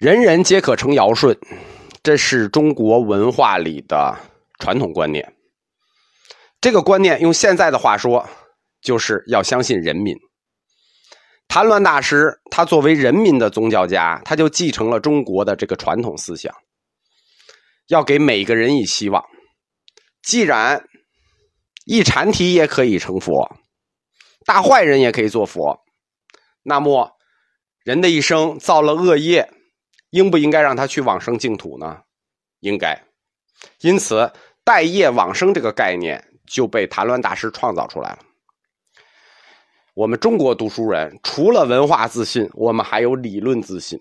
人人皆可成尧舜，这是中国文化里的传统观念。这个观念用现在的话说，就是要相信人民。谭鸾大师他作为人民的宗教家，他就继承了中国的这个传统思想，要给每个人以希望。既然一禅体也可以成佛，大坏人也可以做佛，那么人的一生造了恶业，应不应该让他去往生净土呢？应该。因此，待业往生这个概念就被谭鸾大师创造出来了。我们中国读书人除了文化自信，我们还有理论自信。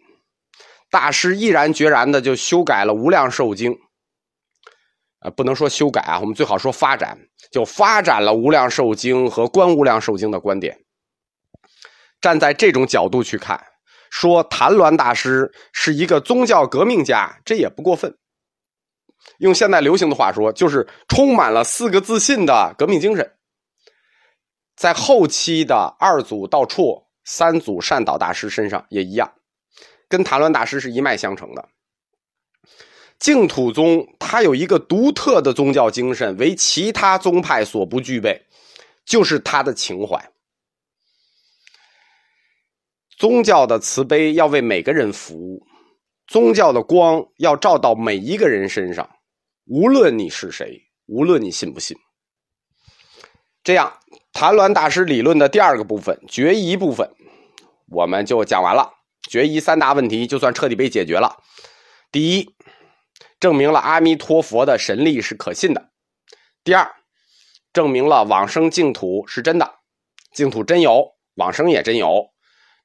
大师毅然决然的就修改了《无量寿经》。啊，不能说修改啊，我们最好说发展，就发展了《无量寿经》和《观无量寿经》的观点。站在这种角度去看，说谭鸾大师是一个宗教革命家，这也不过分。用现在流行的话说，就是充满了四个自信的革命精神。在后期的二祖道绰、三祖善导大师身上也一样，跟谭鸾大师是一脉相承的。净土宗它有一个独特的宗教精神，为其他宗派所不具备，就是它的情怀。宗教的慈悲要为每个人服务，宗教的光要照到每一个人身上，无论你是谁，无论你信不信。这样，谭鸾大师理论的第二个部分决疑部分，我们就讲完了。决疑三大问题就算彻底被解决了。第一。证明了阿弥陀佛的神力是可信的。第二，证明了往生净土是真的，净土真有，往生也真有，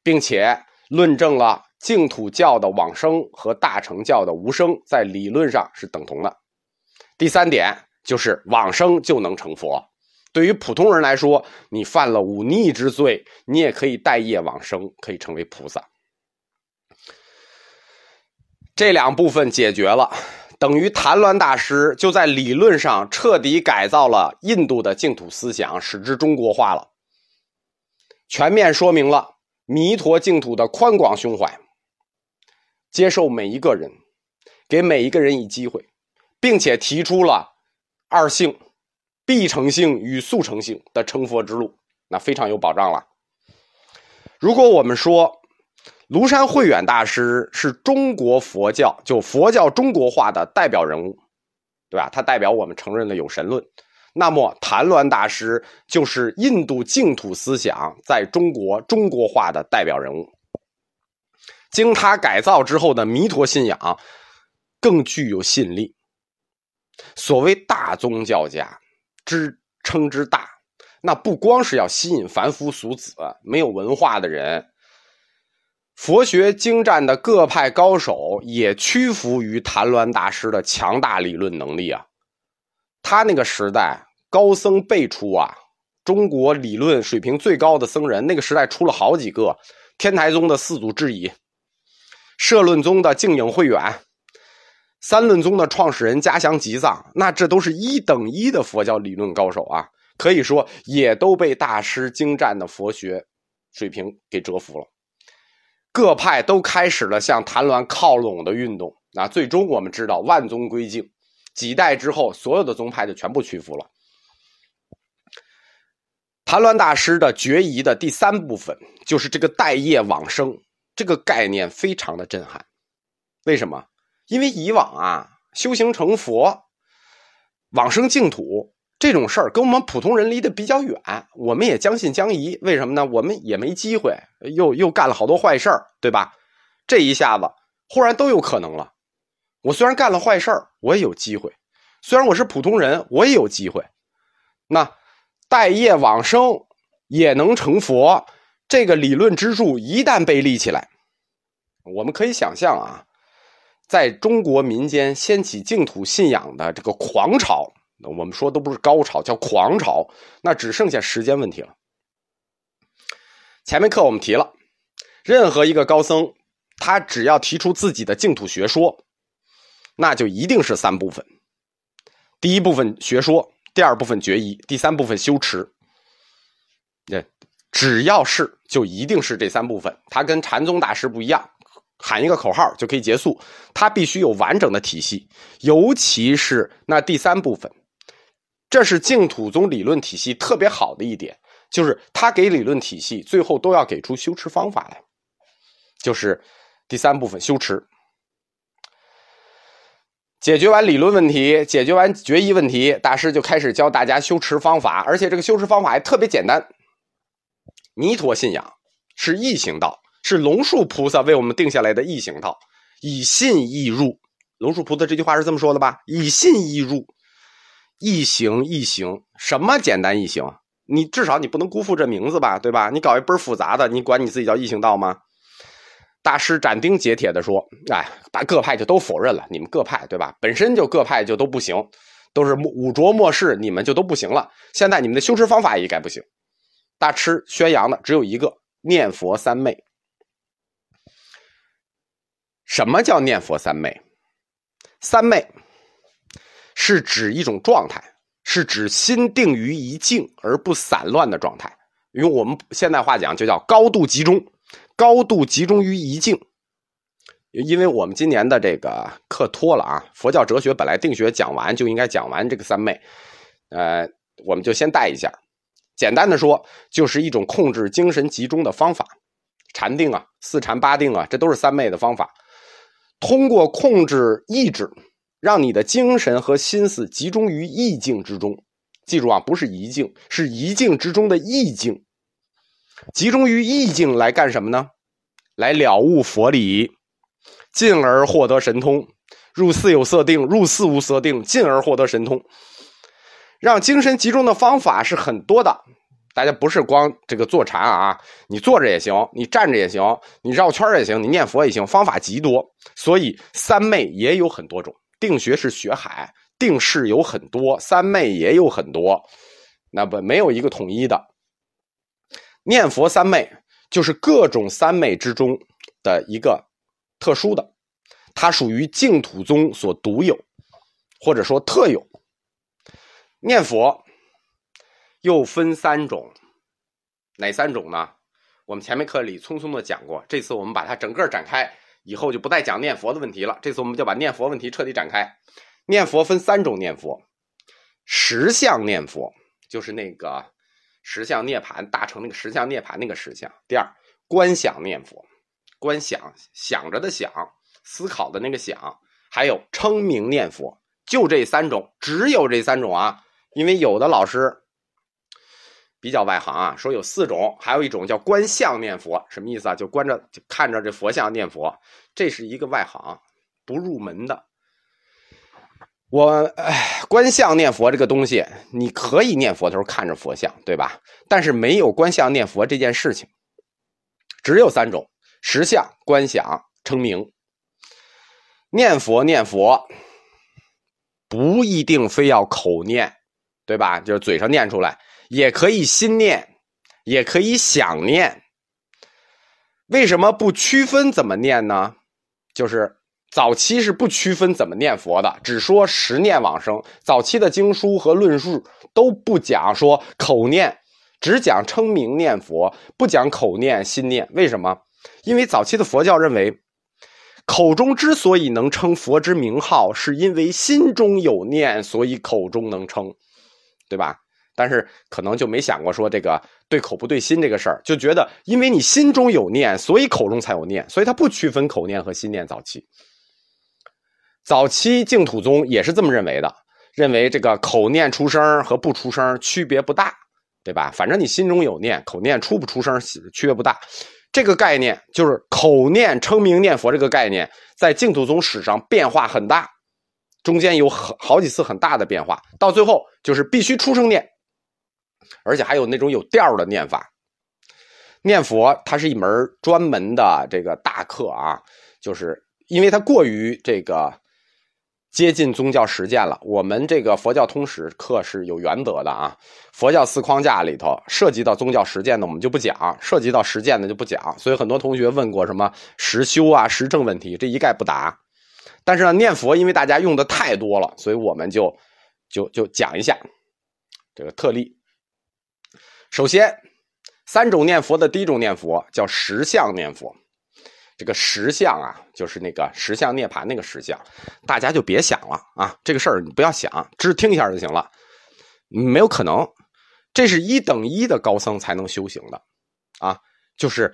并且论证了净土教的往生和大乘教的无生在理论上是等同的。第三点就是往生就能成佛。对于普通人来说，你犯了忤逆之罪，你也可以待业往生，可以成为菩萨。这两部分解决了。等于谭鸾大师就在理论上彻底改造了印度的净土思想，使之中国化了，全面说明了弥陀净土的宽广胸怀，接受每一个人，给每一个人以机会，并且提出了二性、必成性与速成性的成佛之路，那非常有保障了。如果我们说，庐山慧远大师是中国佛教就佛教中国化的代表人物，对吧？他代表我们承认了有神论。那么谭鸾大师就是印度净土思想在中国中国化的代表人物。经他改造之后的弥陀信仰更具有吸引力。所谓大宗教家之称之大，那不光是要吸引凡夫俗子、没有文化的人。佛学精湛的各派高手也屈服于谭鸾大师的强大理论能力啊！他那个时代高僧辈出啊，中国理论水平最高的僧人，那个时代出了好几个：天台宗的四祖智已，摄论宗的净影慧远，三论宗的创始人嘉祥吉藏，那这都是一等一的佛教理论高手啊！可以说，也都被大师精湛的佛学水平给折服了。各派都开始了向谭鸾靠拢的运动，那最终我们知道万宗归净，几代之后，所有的宗派就全部屈服了。谭鸾大师的决疑的第三部分就是这个待业往生这个概念，非常的震撼。为什么？因为以往啊，修行成佛、往生净土。这种事儿跟我们普通人离得比较远，我们也将信将疑。为什么呢？我们也没机会，又又干了好多坏事儿，对吧？这一下子忽然都有可能了。我虽然干了坏事儿，我也有机会；虽然我是普通人，我也有机会。那待业往生也能成佛，这个理论支柱一旦被立起来，我们可以想象啊，在中国民间掀起净土信仰的这个狂潮。我们说都不是高潮，叫狂潮，那只剩下时间问题了。前面课我们提了，任何一个高僧，他只要提出自己的净土学说，那就一定是三部分：第一部分学说，第二部分决疑，第三部分修持。这只要是就一定是这三部分。他跟禅宗大师不一样，喊一个口号就可以结束，它必须有完整的体系，尤其是那第三部分，这是净土宗理论体系特别好的一点，就是他给理论体系最后都要给出修持方法来，就是第三部分修持。解决完理论问题，解决完决议问题，大师就开始教大家修持方法，而且这个修持方法还特别简单。弥陀信仰是易行道。是龙树菩萨为我们定下来的易行道，以信易入。龙树菩萨这句话是这么说的吧？以信易入，易行易行。什么简单易行？你至少你不能辜负这名字吧，对吧？你搞一倍复杂的，你管你自己叫易行道吗？大师斩钉截铁的说：“哎，把各派就都否认了。你们各派对吧？本身就各派就都不行，都是五浊末世，你们就都不行了。现在你们的修持方法也该不行。大师宣扬的只有一个：念佛三昧。”什么叫念佛三昧？三昧是指一种状态，是指心定于一境而不散乱的状态。用我们现代话讲，就叫高度集中，高度集中于一境。因为我们今年的这个课拖了啊，佛教哲学本来定学讲完就应该讲完这个三昧，呃，我们就先带一下。简单的说，就是一种控制精神集中的方法，禅定啊，四禅八定啊，这都是三昧的方法。通过控制意志，让你的精神和心思集中于意境之中。记住啊，不是一境，是一境之中的意境。集中于意境来干什么呢？来了悟佛理，进而获得神通。入寺有色定，入寺无色定，进而获得神通。让精神集中的方法是很多的。大家不是光这个坐禅啊，你坐着也行，你站着也行，你绕圈也行，你念佛也行，方法极多。所以三昧也有很多种，定学是学海，定式有很多，三昧也有很多，那不没有一个统一的。念佛三昧就是各种三昧之中的一个特殊的，它属于净土宗所独有，或者说特有。念佛。又分三种，哪三种呢？我们前面课里匆匆的讲过，这次我们把它整个展开，以后就不再讲念佛的问题了。这次我们就把念佛问题彻底展开。念佛分三种念佛：实相念佛，就是那个实相涅盘大成那个实相涅盘那个实相；第二，观想念佛，观想想着的想，思考的那个想；还有称名念佛，就这三种，只有这三种啊。因为有的老师。比较外行啊，说有四种，还有一种叫观相念佛，什么意思啊？就观着看着这佛像念佛，这是一个外行，不入门的。我哎，观相念佛这个东西，你可以念佛的时候看着佛像，对吧？但是没有观相念佛这件事情，只有三种：实相、观想、称名。念佛念佛不一定非要口念，对吧？就是嘴上念出来。也可以心念，也可以想念。为什么不区分怎么念呢？就是早期是不区分怎么念佛的，只说十念往生。早期的经书和论述都不讲说口念，只讲称名念佛，不讲口念心念。为什么？因为早期的佛教认为，口中之所以能称佛之名号，是因为心中有念，所以口中能称，对吧？但是可能就没想过说这个对口不对心这个事儿，就觉得因为你心中有念，所以口中才有念，所以他不区分口念和心念。早期，早期净土宗也是这么认为的，认为这个口念出声和不出声区别不大，对吧？反正你心中有念，口念出不出声区别不大。这个概念就是口念称名念佛这个概念，在净土宗史上变化很大，中间有很好几次很大的变化，到最后就是必须出声念。而且还有那种有调的念法，念佛它是一门专门的这个大课啊，就是因为它过于这个接近宗教实践了。我们这个佛教通史课是有原则的啊，佛教四框架里头涉及到宗教实践的我们就不讲，涉及到实践的就不讲。所以很多同学问过什么实修啊、实证问题，这一概不答。但是呢，念佛因为大家用的太多了，所以我们就就就讲一下这个特例。首先，三种念佛的第一种念佛叫实相念佛。这个实相啊，就是那个实相涅槃那个实像，大家就别想了啊，这个事儿你不要想，只听一下就行了，没有可能，这是一等一的高僧才能修行的，啊，就是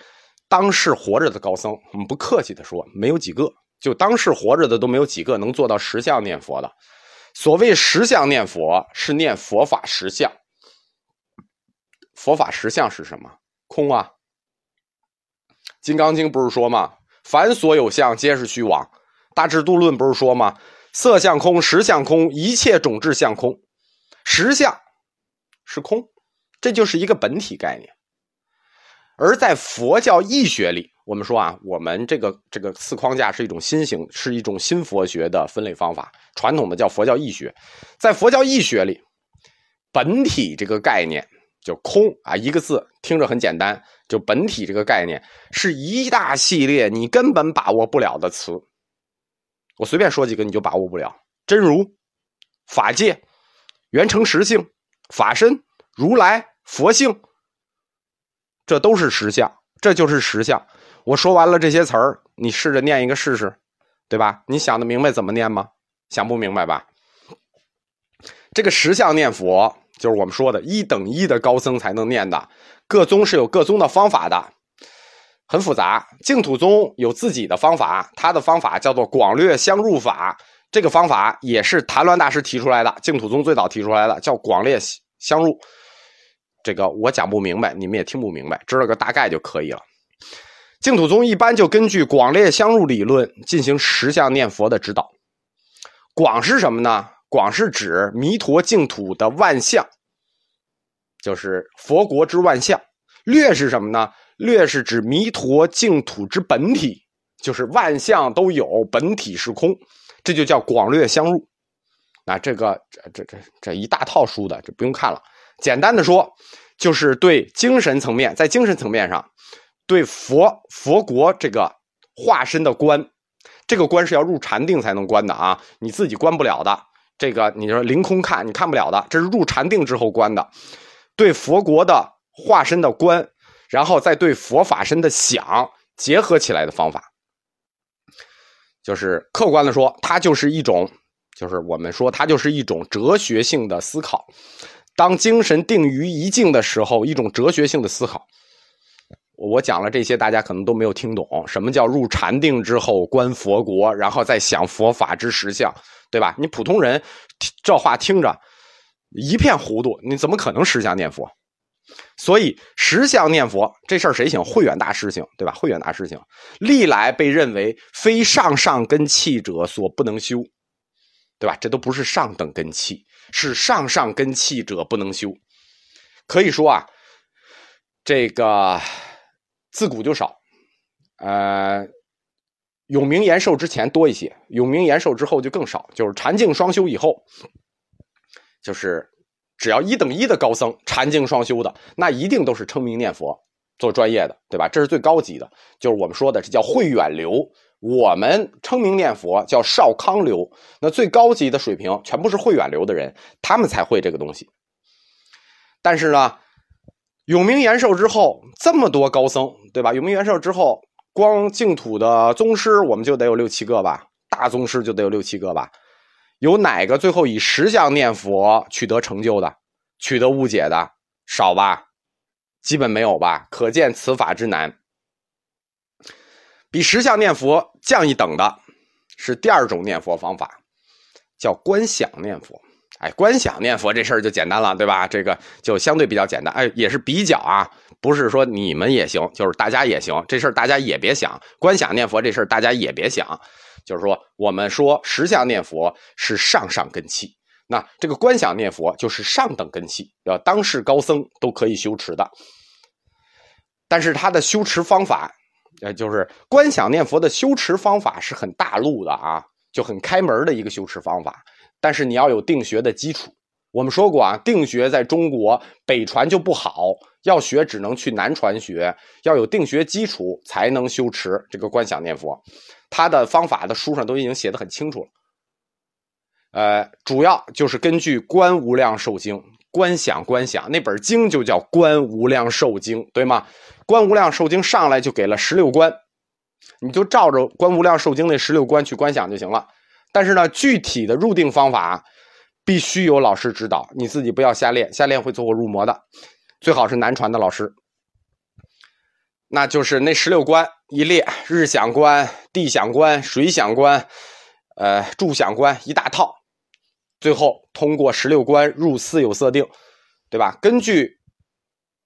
当世活着的高僧，我们不客气的说，没有几个，就当世活着的都没有几个能做到实像念佛的。所谓实相念佛，是念佛法实相。佛法实相是什么？空啊。《金刚经》不是说吗？凡所有相，皆是虚妄。《大智度论》不是说吗？色相空，实相空，一切种质相空。实相是空，这就是一个本体概念。而在佛教义学里，我们说啊，我们这个这个四框架是一种新型，是一种新佛学的分类方法。传统的叫佛教义学，在佛教义学里，本体这个概念。就空啊，一个字听着很简单。就本体这个概念是一大系列你根本把握不了的词。我随便说几个你就把握不了：真如、法界、原成实性、法身、如来、佛性，这都是实相，这就是实相。我说完了这些词儿，你试着念一个试试，对吧？你想的明白怎么念吗？想不明白吧？这个实相念佛。就是我们说的一等一的高僧才能念的，各宗是有各宗的方法的，很复杂。净土宗有自己的方法，他的方法叫做广略相入法，这个方法也是谭鸾大师提出来的，净土宗最早提出来的，叫广略相入。这个我讲不明白，你们也听不明白，知道个大概就可以了。净土宗一般就根据广略相入理论进行十相念佛的指导。广是什么呢？广是指弥陀净土的万象，就是佛国之万象；略是什么呢？略是指弥陀净土之本体，就是万象都有，本体是空，这就叫广略相入。那这个这这这这一大套书的，就不用看了。简单的说，就是对精神层面，在精神层面上，对佛佛国这个化身的观，这个观是要入禅定才能观的啊，你自己观不了的。这个你说凌空看，你看不了的，这是入禅定之后观的，对佛国的化身的观，然后再对佛法身的想结合起来的方法，就是客观的说，它就是一种，就是我们说它就是一种哲学性的思考。当精神定于一境的时候，一种哲学性的思考。我讲了这些，大家可能都没有听懂，什么叫入禅定之后观佛国，然后再想佛法之实相。对吧？你普通人这话听着一片糊涂，你怎么可能实相念佛？所以实相念佛这事儿谁行？慧远大师行，对吧？慧远大师行，历来被认为非上上根器者所不能修，对吧？这都不是上等根器，是上上根器者不能修。可以说啊，这个自古就少，呃。永明延寿之前多一些，永明延寿之后就更少。就是禅净双修以后，就是只要一等一的高僧，禅净双修的，那一定都是称名念佛做专业的，对吧？这是最高级的，就是我们说的这叫慧远流。我们称名念佛叫少康流。那最高级的水平全部是慧远流的人，他们才会这个东西。但是呢，永明延寿之后，这么多高僧，对吧？永明延寿之后。光净土的宗师，我们就得有六七个吧，大宗师就得有六七个吧。有哪个最后以实相念佛取得成就的、取得误解的少吧？基本没有吧？可见此法之难。比实相念佛降一等的，是第二种念佛方法，叫观想念佛。哎，观想念佛这事儿就简单了，对吧？这个就相对比较简单。哎，也是比较啊，不是说你们也行，就是大家也行。这事儿大家也别想，观想念佛这事儿大家也别想。就是说，我们说实相念佛是上上根器，那这个观想念佛就是上等根器，要当世高僧都可以修持的。但是他的修持方法，呃，就是观想念佛的修持方法是很大路的啊，就很开门的一个修持方法。但是你要有定学的基础，我们说过啊，定学在中国北传就不好，要学只能去南传学，要有定学基础才能修持这个观想念佛。他的方法的书上都已经写的很清楚了，呃，主要就是根据《观无量寿经》观想观想那本经就叫《观无量寿经》，对吗？《观无量寿经》上来就给了十六观，你就照着《观无量寿经》那十六观去观想就行了。但是呢，具体的入定方法必须有老师指导，你自己不要瞎练，瞎练会走火入魔的。最好是南传的老师。那就是那十六关一列，日想观、地想观、水想观，呃，住想观一大套，最后通过十六关入四有色定，对吧？根据《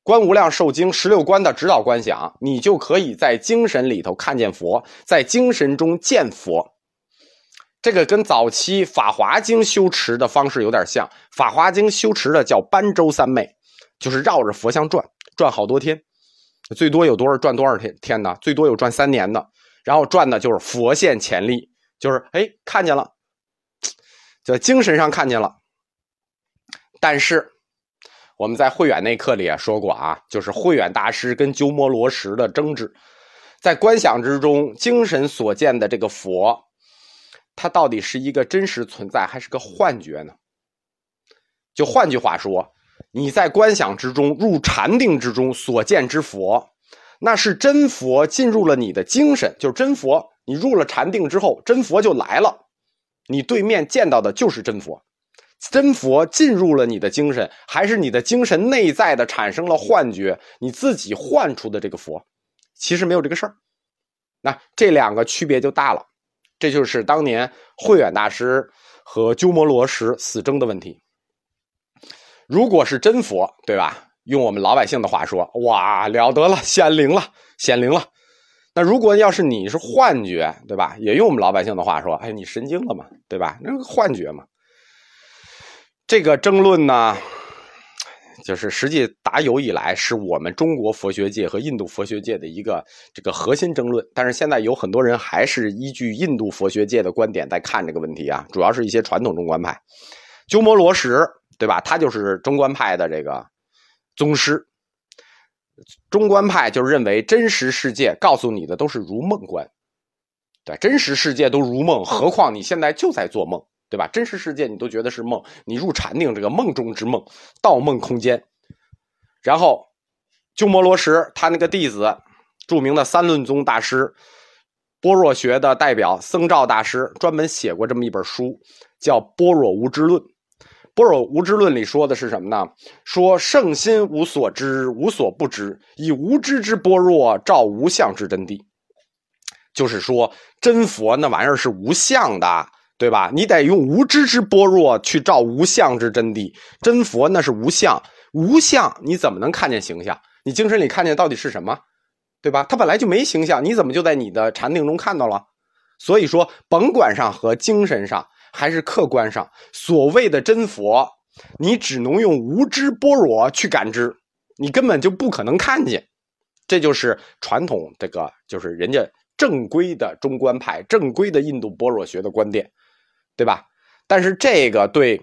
观无量寿经》十六关的指导观想，你就可以在精神里头看见佛，在精神中见佛。这个跟早期《法华经》修持的方式有点像，《法华经》修持的叫般舟三昧，就是绕着佛像转，转好多天。最多有多少转多少天天呢？最多有转三年的，然后转的就是佛现前力，就是哎看见了，在精神上看见了。但是我们在慧远那课里也说过啊，就是慧远大师跟鸠摩罗什的争执，在观想之中，精神所见的这个佛，它到底是一个真实存在还是个幻觉呢？就换句话说。你在观想之中入禅定之中所见之佛，那是真佛进入了你的精神，就是真佛。你入了禅定之后，真佛就来了，你对面见到的就是真佛。真佛进入了你的精神，还是你的精神内在的产生了幻觉？你自己幻出的这个佛，其实没有这个事儿。那这两个区别就大了，这就是当年慧远大师和鸠摩罗什死争的问题。如果是真佛，对吧？用我们老百姓的话说，哇，了得了，显灵了，显灵了。那如果要是你是幻觉，对吧？也用我们老百姓的话说，哎，你神经了嘛，对吧？那个幻觉嘛。这个争论呢，就是实际打有以来，是我们中国佛学界和印度佛学界的一个这个核心争论。但是现在有很多人还是依据印度佛学界的观点在看这个问题啊，主要是一些传统中观派，鸠摩罗什。对吧？他就是中观派的这个宗师。中观派就认为真实世界告诉你的都是如梦观，对，真实世界都如梦，何况你现在就在做梦，对吧？真实世界你都觉得是梦，你入禅定这个梦中之梦，盗梦空间。然后鸠摩罗什他那个弟子，著名的三论宗大师，般若学的代表僧肇大师，专门写过这么一本书，叫《般若无知论》。般若无知论里说的是什么呢？说圣心无所知，无所不知，以无知之般若照无相之真谛。就是说，真佛那玩意儿是无相的，对吧？你得用无知之般若去照无相之真谛。真佛那是无相，无相你怎么能看见形象？你精神里看见到底是什么？对吧？它本来就没形象，你怎么就在你的禅定中看到了？所以说，甭管上和精神上。还是客观上所谓的真佛，你只能用无知般若去感知，你根本就不可能看见。这就是传统这个，就是人家正规的中观派、正规的印度般若学的观点，对吧？但是这个对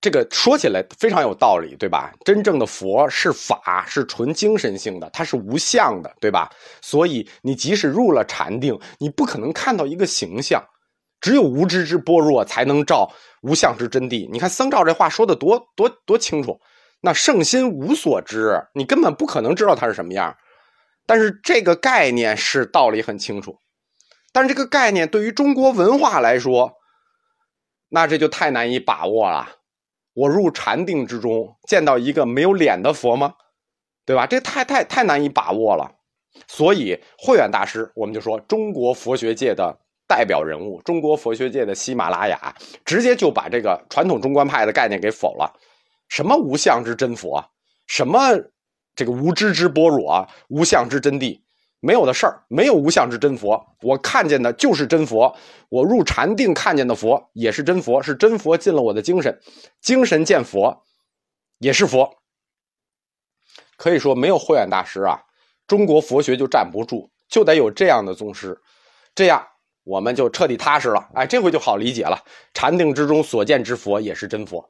这个说起来非常有道理，对吧？真正的佛是法，是纯精神性的，它是无相的，对吧？所以你即使入了禅定，你不可能看到一个形象。只有无知之般若才能照无相之真谛。你看僧肇这话说的多多多清楚。那圣心无所知，你根本不可能知道它是什么样。但是这个概念是道理很清楚。但是这个概念对于中国文化来说，那这就太难以把握了。我入禅定之中见到一个没有脸的佛吗？对吧？这太太太难以把握了。所以慧远大师，我们就说中国佛学界的。代表人物，中国佛学界的喜马拉雅，直接就把这个传统中观派的概念给否了。什么无相之真佛，什么这个无知之般若，无相之真谛，没有的事儿，没有无相之真佛。我看见的就是真佛，我入禅定看见的佛也是真佛，是真佛进了我的精神，精神见佛也是佛。可以说，没有慧远大师啊，中国佛学就站不住，就得有这样的宗师，这样。我们就彻底踏实了，哎，这回就好理解了。禅定之中所见之佛也是真佛，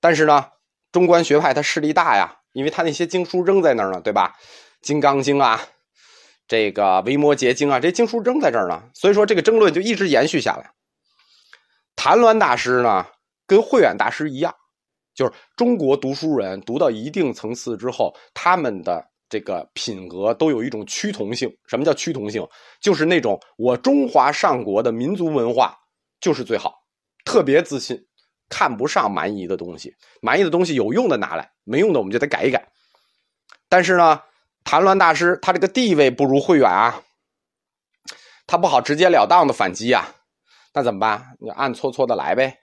但是呢，中观学派它势力大呀，因为它那些经书扔在那儿呢，对吧？《金刚经》啊，这个《维摩诘经》啊，这经书扔在这儿呢，所以说这个争论就一直延续下来。谭鸾大师呢，跟慧远大师一样，就是中国读书人读到一定层次之后，他们的这个品格都有一种趋同性。什么叫趋同性？就是那种我中华上国的民族文化就是最好，特别自信，看不上蛮夷的东西，蛮夷的东西有用的拿来，没用的我们就得改一改。但是呢，谭鸾大师他这个地位不如慧远啊，他不好直截了当的反击啊，那怎么办？你暗搓搓的来呗。